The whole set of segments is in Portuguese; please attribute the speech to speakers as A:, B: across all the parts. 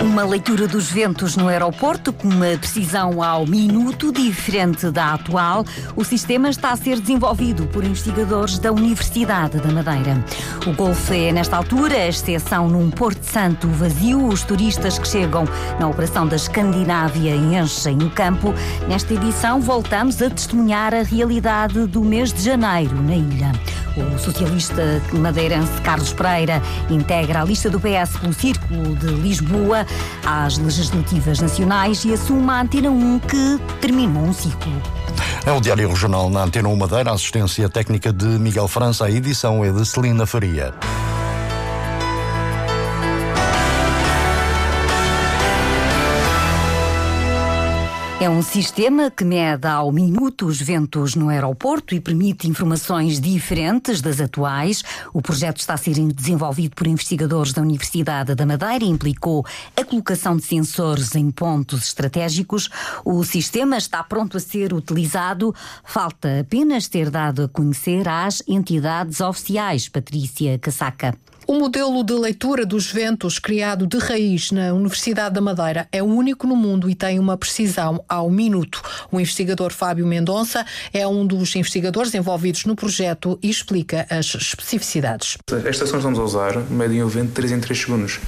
A: Uma leitura dos ventos no aeroporto com uma precisão ao minuto diferente da atual. O sistema está a ser desenvolvido por investigadores da Universidade da Madeira. O Golfo é, nesta altura, a exceção num Porto Santo vazio. Os turistas que chegam na operação da Escandinávia enchem o campo. Nesta edição, voltamos a testemunhar a realidade do mês de janeiro na ilha. O socialista madeirense Carlos Pereira integra a lista do PS pelo Círculo de Lisboa às legislativas nacionais e assume a Antena 1 que terminou um ciclo.
B: É o Diário Regional na Antena 1 Madeira, assistência técnica de Miguel França, a edição é de Celina Faria.
A: É um sistema que mede ao minuto os ventos no aeroporto e permite informações diferentes das atuais. O projeto está a ser desenvolvido por investigadores da Universidade da Madeira e implicou a colocação de sensores em pontos estratégicos. O sistema está pronto a ser utilizado. Falta apenas ter dado a conhecer às entidades oficiais. Patrícia Casaca.
C: O modelo de leitura dos ventos criado de raiz na Universidade da Madeira é o único no mundo e tem uma precisão ao minuto. O investigador Fábio Mendonça é um dos investigadores envolvidos no projeto e explica as especificidades.
D: As estações a usar medem o vento de 3 em 3 segundos.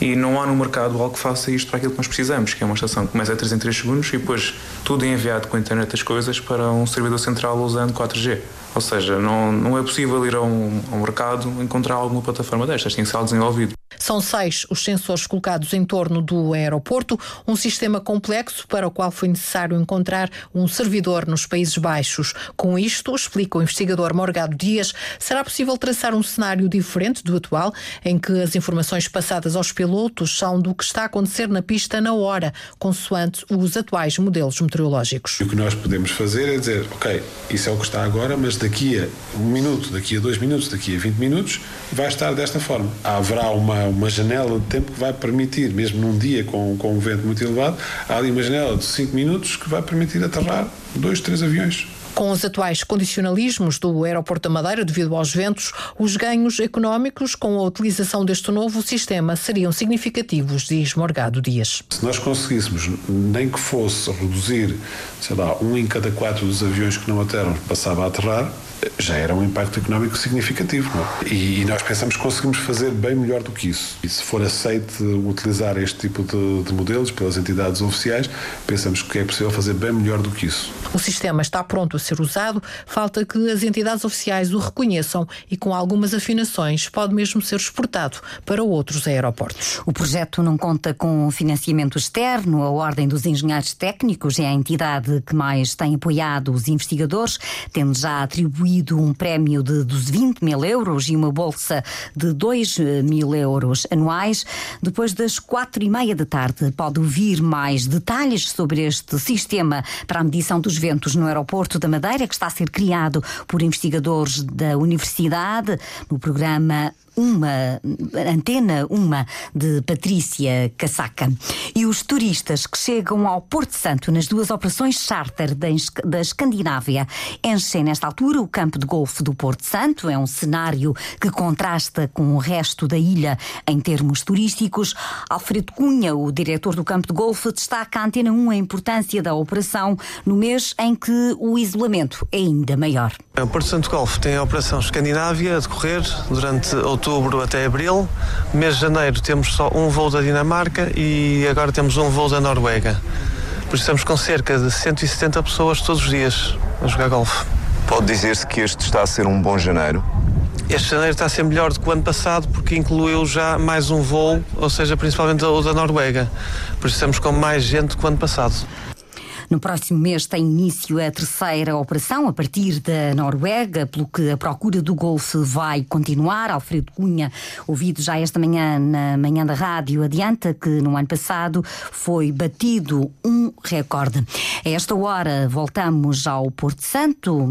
D: E não há no mercado algo que faça isto para aquilo que nós precisamos, que é uma estação que começa a 3 em 3 segundos e depois tudo é enviado com a internet das coisas para um servidor central usando 4G. Ou seja, não, não é possível ir a um, a um mercado encontrar alguma plataforma destas, tem que ser desenvolvido.
C: São seis os sensores colocados em torno do aeroporto, um sistema complexo para o qual foi necessário encontrar um servidor nos Países Baixos. Com isto, explica o investigador Morgado Dias, será possível traçar um cenário diferente do atual, em que as informações passadas aos pilotos são do que está a acontecer na pista na hora, consoante os atuais modelos meteorológicos.
E: O que nós podemos fazer é dizer, ok, isso é o que está agora, mas daqui a um minuto, daqui a dois minutos, daqui a 20 minutos, vai estar desta forma. Haverá uma uma janela de tempo que vai permitir, mesmo num dia com, com um vento muito elevado, há ali uma janela de 5 minutos que vai permitir aterrar dois, três aviões.
C: Com os atuais condicionalismos do Aeroporto da Madeira devido aos ventos, os ganhos económicos com a utilização deste novo sistema seriam significativos, diz Morgado Dias.
E: Se nós conseguíssemos, nem que fosse reduzir, sei lá, um em cada quatro dos aviões que não aterram passava a aterrar, já era um impacto económico significativo. É? E, e, nós pensamos que conseguimos fazer bem melhor do que isso. E se for aceito utilizar este tipo de, de, modelos pelas entidades oficiais, pensamos que é possível fazer bem melhor do que isso.
C: O sistema está pronto ser usado, falta que as entidades oficiais o reconheçam e, com algumas afinações, pode mesmo ser exportado para outros aeroportos.
A: O projeto não conta com financiamento externo, a Ordem dos Engenheiros Técnicos é a entidade que mais tem apoiado os investigadores, tendo já atribuído um prémio de 20 mil euros e uma bolsa de 2 mil euros anuais. Depois das quatro e meia da tarde, pode ouvir mais detalhes sobre este sistema para a medição dos ventos no aeroporto da Madeira, que está a ser criado por investigadores da Universidade no programa uma antena uma de Patrícia Casaca. E os turistas que chegam ao Porto Santo nas duas operações charter da Escandinávia enchem nesta altura o campo de golfe do Porto Santo. É um cenário que contrasta com o resto da ilha em termos turísticos. Alfredo Cunha, o diretor do campo de golfe, destaca a Antena 1 a importância da operação no mês em que o isolamento é ainda maior.
F: O Porto Santo Golfe tem a operação Escandinávia a decorrer durante outubro outubro até abril. Mês de janeiro temos só um voo da Dinamarca e agora temos um voo da Noruega. Por isso estamos com cerca de 170 pessoas todos os dias a jogar golfe.
G: Pode dizer-se que este está a ser um bom janeiro?
F: Este janeiro está a ser melhor do que o ano passado porque incluiu já mais um voo, ou seja, principalmente o da Noruega. Por isso estamos com mais gente do que o ano passado.
A: No próximo mês tem início a terceira operação a partir da Noruega, pelo que a procura do Golfe vai continuar. Alfredo Cunha, ouvido já esta manhã na manhã da rádio, adianta que no ano passado foi batido um recorde. A esta hora voltamos ao Porto Santo,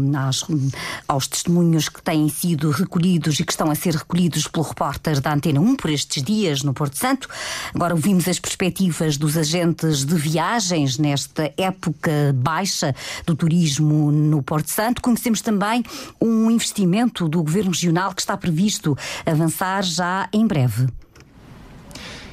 A: aos testemunhos que têm sido recolhidos e que estão a ser recolhidos pelo repórter da Antena 1 por estes dias no Porto Santo. Agora ouvimos as perspectivas dos agentes de viagens nesta época baixa do turismo no Porto Santo. Conhecemos também um investimento do Governo Regional que está previsto avançar já em breve.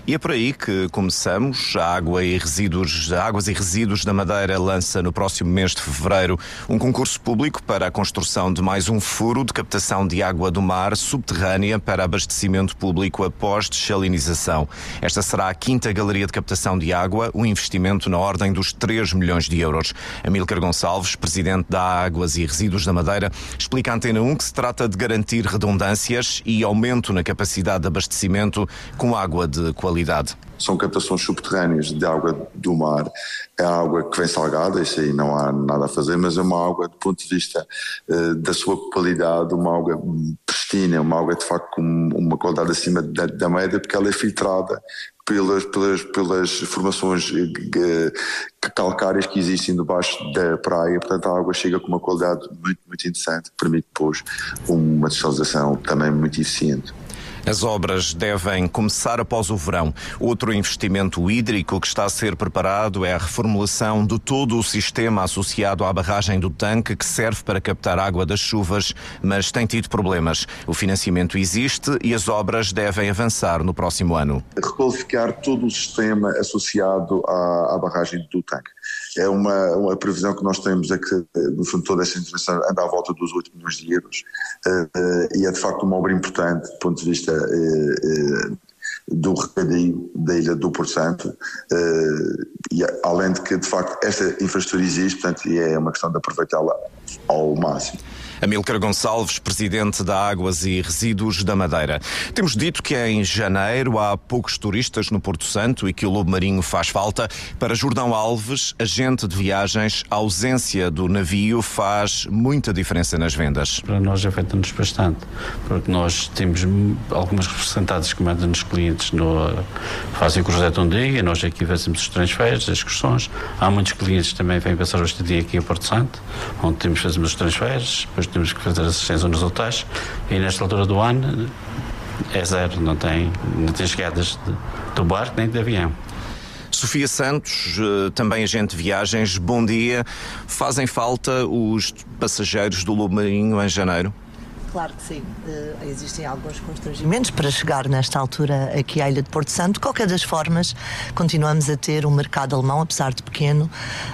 G: E é por aí que começamos. A Água e Resíduos, Águas e Resíduos da Madeira lança no próximo mês de fevereiro um concurso público para a construção de mais um furo de captação de água do mar subterrânea para abastecimento público após desalinização. Esta será a quinta galeria de captação de água, um investimento na ordem dos 3 milhões de euros. Amílcar Gonçalves, presidente da Águas e Resíduos da Madeira, explica à Antena 1 que se trata de garantir redundâncias e aumento na capacidade de abastecimento com água de qualidade
H: São captações subterrâneas de água do mar. É água que vem salgada, isso aí não há nada a fazer, mas é uma água, do ponto de vista uh, da sua qualidade, uma água pristina, uma água de facto com uma qualidade acima da, da média, porque ela é filtrada pelas, pelas, pelas formações uh, calcárias que existem debaixo da praia, portanto a água chega com uma qualidade muito, muito interessante, que permite depois uma desalinização também muito eficiente.
G: As obras devem começar após o verão. Outro investimento hídrico que está a ser preparado é a reformulação de todo o sistema associado à barragem do tanque que serve para captar água das chuvas, mas tem tido problemas. O financiamento existe e as obras devem avançar no próximo ano.
H: Requalificar todo o sistema associado à, à barragem do tanque é uma, uma previsão que nós temos é que, no fundo, toda essa intervenção anda à volta dos 8 milhões de euros uh, e é de facto uma obra importante do ponto de vista uh, do recadio da ilha do Porto Santo e além de que de facto esta infraestrutura existe, portanto é uma questão de aproveitá-la ao máximo.
G: Amílcar Gonçalves, presidente da Águas e Resíduos da Madeira. Temos dito que em janeiro há poucos turistas no Porto Santo e que o lobo marinho faz falta. Para Jordão Alves, agente de viagens, a ausência do navio faz muita diferença nas vendas.
I: Para nós afeta-nos bastante, porque nós temos algumas representantes que mandam-nos clientes no, fazem o projeto um dia, nós aqui fazemos os transferes, as excursões. Há muitos clientes que também vêm passar este dia aqui a Porto Santo, onde temos fazemos os transferes, depois temos que fazer assistência nos hotéis e nesta altura do ano é zero, não tem, não tem chegadas de, do barco nem de avião.
G: Sofia Santos, eh, também agente de viagens, bom dia. Fazem falta os passageiros do Lobo Marinho em janeiro?
J: Claro que sim. Uh, existem alguns constrangimentos para chegar nesta altura aqui à Ilha de Porto Santo. De qualquer das formas, continuamos a ter um mercado alemão, apesar de pequeno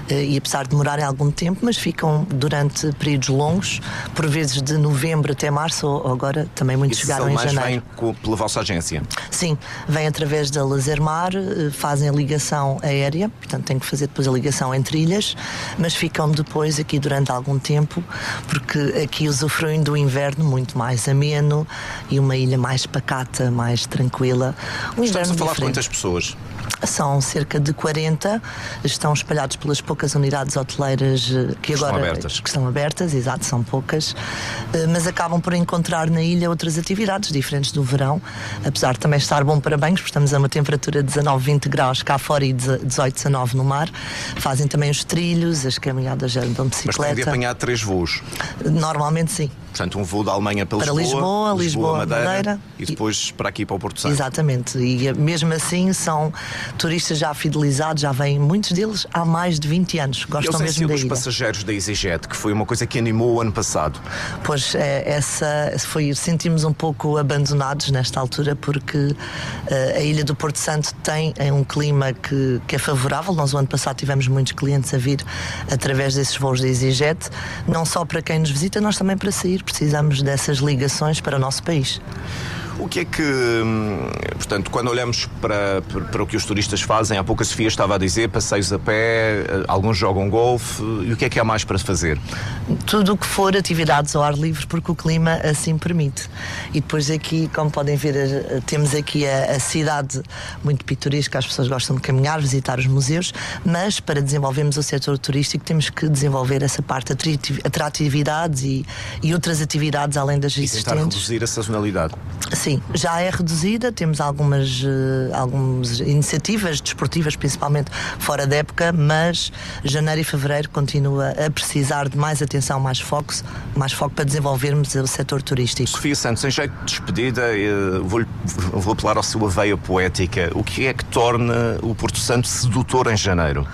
J: uh, e apesar de demorarem algum tempo, mas ficam durante períodos longos, por vezes de novembro até março, ou agora também muitos chegaram em janeiro.
G: vem pela vossa agência?
J: Sim, vem através da Lasermar, uh, fazem a ligação aérea, portanto têm que fazer depois a ligação entre ilhas, mas ficam depois aqui durante algum tempo, porque aqui usufruem do inverno muito mais ameno e uma ilha mais pacata, mais tranquila.
G: Um Estamos a falar diferente. quantas pessoas?
J: São cerca de 40, estão espalhados pelas poucas unidades hoteleiras eh, que agora
G: estão abertas.
J: que estão abertas, exato, são poucas, eh, mas acabam por encontrar na ilha outras atividades diferentes do verão, apesar de também estar bom para banhos, porque estamos a uma temperatura de 19, 20 graus cá fora e 18, 19 no mar. Fazem também os trilhos, as caminhadas andam de bicicleta. Mas
G: tem de apanhar três voos?
J: Normalmente sim.
G: Portanto, um voo da Alemanha para,
J: para
G: Lisboa,
J: Lisboa, Lisboa, Madeira, Madeira,
G: e depois para aqui para o Porto Santo.
J: Exatamente. E mesmo assim são turistas já fidelizados, já vêm muitos deles há mais de 20 anos. Gostam
G: e
J: mesmo da
G: dos passageiros da EasyJet, que foi uma coisa que animou o ano passado.
J: Pois é, essa foi sentimos um pouco abandonados nesta altura porque uh, a ilha do Porto Santo tem é um clima que, que é favorável. Nós o ano passado tivemos muitos clientes a vir através desses voos da EasyJet, não só para quem nos visita, nós também para sair precisamos dessas ligações para o nosso país.
G: O que é que, hum, portanto, quando olhamos para, para o que os turistas fazem, há pouco a Sofia estava a dizer, passeios a pé, eh, alguns jogam golfe, e o que é que há mais para fazer?
J: Tudo o que for atividades ao ar livre, porque o clima assim permite. E depois aqui, como podem ver, eh, temos aqui a, a cidade muito pitoresca, as pessoas gostam de caminhar, visitar os museus, mas para desenvolvermos o setor turístico temos que desenvolver essa parte atratividades e, e outras atividades além das
G: e
J: existentes.
G: Tentar reduzir a sazonalidade
J: Sim, já é reduzida, temos algumas, uh, algumas iniciativas desportivas, principalmente fora da época, mas janeiro e fevereiro continua a precisar de mais atenção, mais foco, mais foco para desenvolvermos o setor turístico.
G: Sofia Santos, em jeito de despedida, eh, vou, vou apelar ao seu veia poética. O que é que torna o Porto Santo sedutor em janeiro?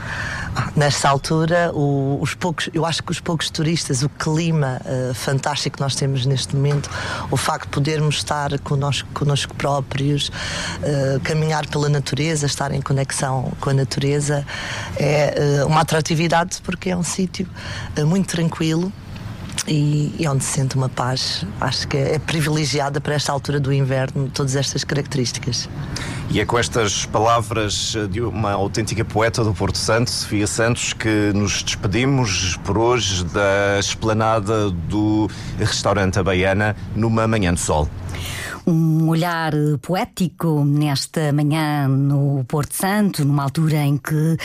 J: Nesta altura, o, os poucos, eu acho que os poucos turistas, o clima uh, fantástico que nós temos neste momento, o facto de podermos estar connosco, connosco próprios, uh, caminhar pela natureza, estar em conexão com a natureza, é uh, uma atratividade porque é um sítio muito tranquilo e, e, onde se sente uma paz. Acho que é, privilegiada para esta altura do inverno, todas estas características.
G: E é com estas palavras de uma autêntica poeta do Porto Santo, Sofia Santos, que nos despedimos por hoje da esplanada do restaurante Baiana numa manhã de sol
A: um olhar poético nesta manhã no Porto Santo, numa altura em que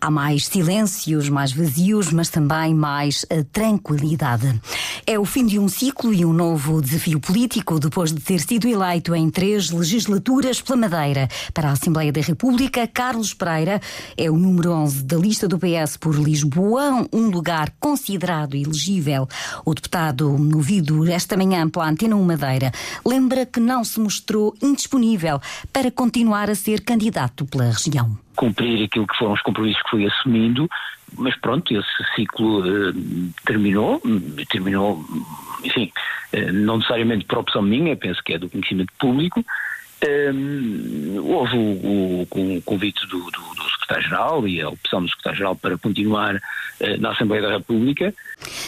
A: há mais silêncios, mais vazios, mas também mais eh, tranquilidade. É o fim de um ciclo e um novo desafio político depois de ter sido eleito em três legislaturas pela Madeira. Para a Assembleia da República, Carlos Pereira é o número 11 da lista do PS por Lisboa, um lugar considerado elegível. O deputado, ouvido esta manhã pela Antena 1 Madeira, lembra que não se mostrou indisponível para continuar a ser candidato pela região.
K: Cumprir aquilo que foram os compromissos que fui assumindo, mas pronto, esse ciclo uh, terminou, terminou, enfim, uh, não necessariamente por opção minha, penso que é do conhecimento público. Um, houve o, o, o convite do, do, do secretário-geral e a opção do secretário-geral para continuar uh, na Assembleia da República.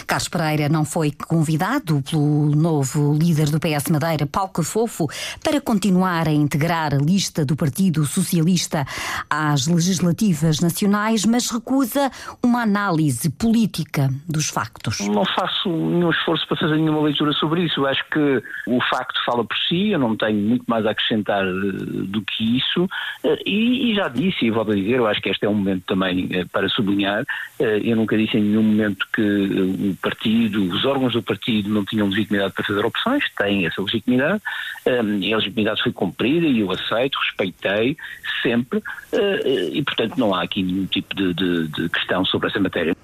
A: Carlos Pereira não foi convidado pelo novo líder do PS Madeira, Paulo Cafofo, para continuar a integrar a lista do Partido Socialista às legislativas nacionais, mas recusa uma análise política dos factos.
K: Não faço nenhum esforço para fazer nenhuma leitura sobre isso. Acho que o facto fala por si, eu não tenho muito mais a acrescentar eh, do que isso. Eh, e, e já disse, e volto a dizer, eu acho que este é um momento também eh, para sublinhar. Eu nunca disse em nenhum momento que o partido, os órgãos do partido não tinham legitimidade para fazer opções, têm essa legitimidade, e a legitimidade foi cumprida e eu aceito, respeitei sempre, e portanto não há aqui nenhum tipo de, de, de questão sobre essa matéria.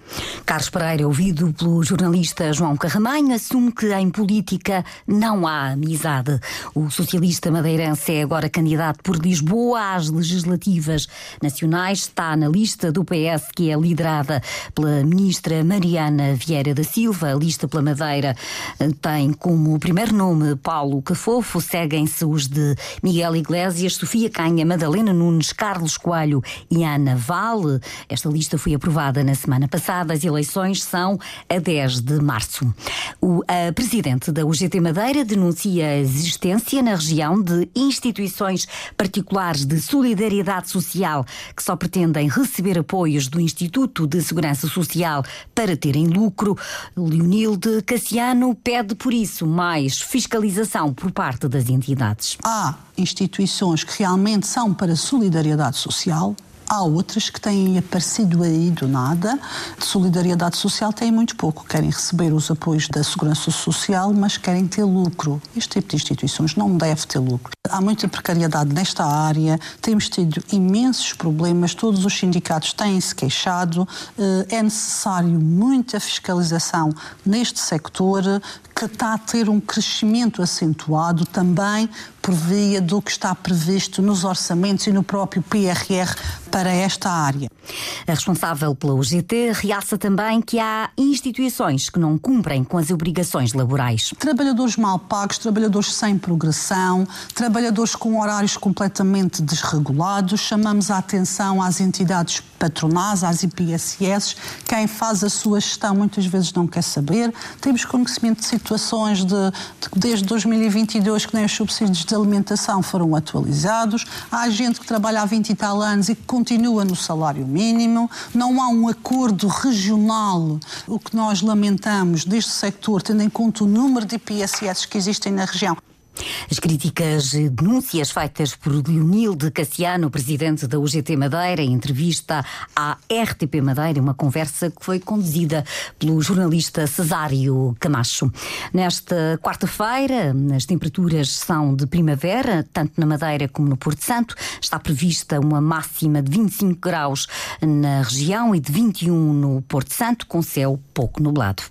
A: Carlos Pereira, ouvido pelo jornalista João Carramanho, assume que em política não há amizade. O socialista madeirense é agora candidato por Lisboa às legislativas nacionais, está na lista do PS que é liderada pela ministra Mariana Vieira da Silva. A lista pela Madeira eh, tem como primeiro nome Paulo Cafofo, seguem-se os de Miguel Iglesias, Sofia Canha, Madalena Nunes, Carlos Coelho e Ana Vale. Esta lista foi aprovada na semana passada. As eleições são a 10 de março. O presidente da UGT Madeira denuncia a existência na região de instituições particulares de solidariedade social que só pretendem receber apoios do Instituto de Segurança Social para terem lucro. Leonilde Cassiano pede, por isso, mais fiscalização por parte das entidades.
L: Há instituições que realmente são para solidariedade social, Há outras que têm aparecido aí do nada. De solidariedade social têm muito pouco. Querem receber os apoios da segurança social, mas querem ter lucro. Este tipo de instituições não deve ter lucro. Há muita precariedade nesta área, temos tido imensos problemas, todos os sindicatos têm-se queixado. Eh, é necessário muita fiscalização neste sector que está a ter um crescimento acentuado também por via do que está previsto nos orçamentos e no próprio PRR para esta área.
A: A responsável pela UGT realça também que há instituições que não cumprem com as obrigações laborais.
L: Trabalhadores mal pagos, trabalhadores sem progressão, trabalhadores com horários completamente desregulados. Chamamos a atenção às entidades patronais, às IPSS. Quem faz a sua gestão muitas vezes não quer saber. Temos conhecimento de situações de, de desde 2022 que nem os subsídios de alimentação foram atualizados. Há gente que trabalha há 20 e tal anos e que continua no salário mínimo. Não há um acordo regional. O que nós lamentamos deste sector, tendo em conta o número de IPSS que existem na região,
A: As críticas e denúncias feitas por Leonilde Cassiano, presidente da UGT Madeira, em entrevista à RTP Madeira, uma conversa que foi conduzida pelo jornalista Cesário Camacho. Nesta quarta-feira, as temperaturas são de primavera, tanto na Madeira como no Porto Santo. Está prevista uma máxima de 25 graus na região e de 21 no Porto Santo, com céu pouco nublado.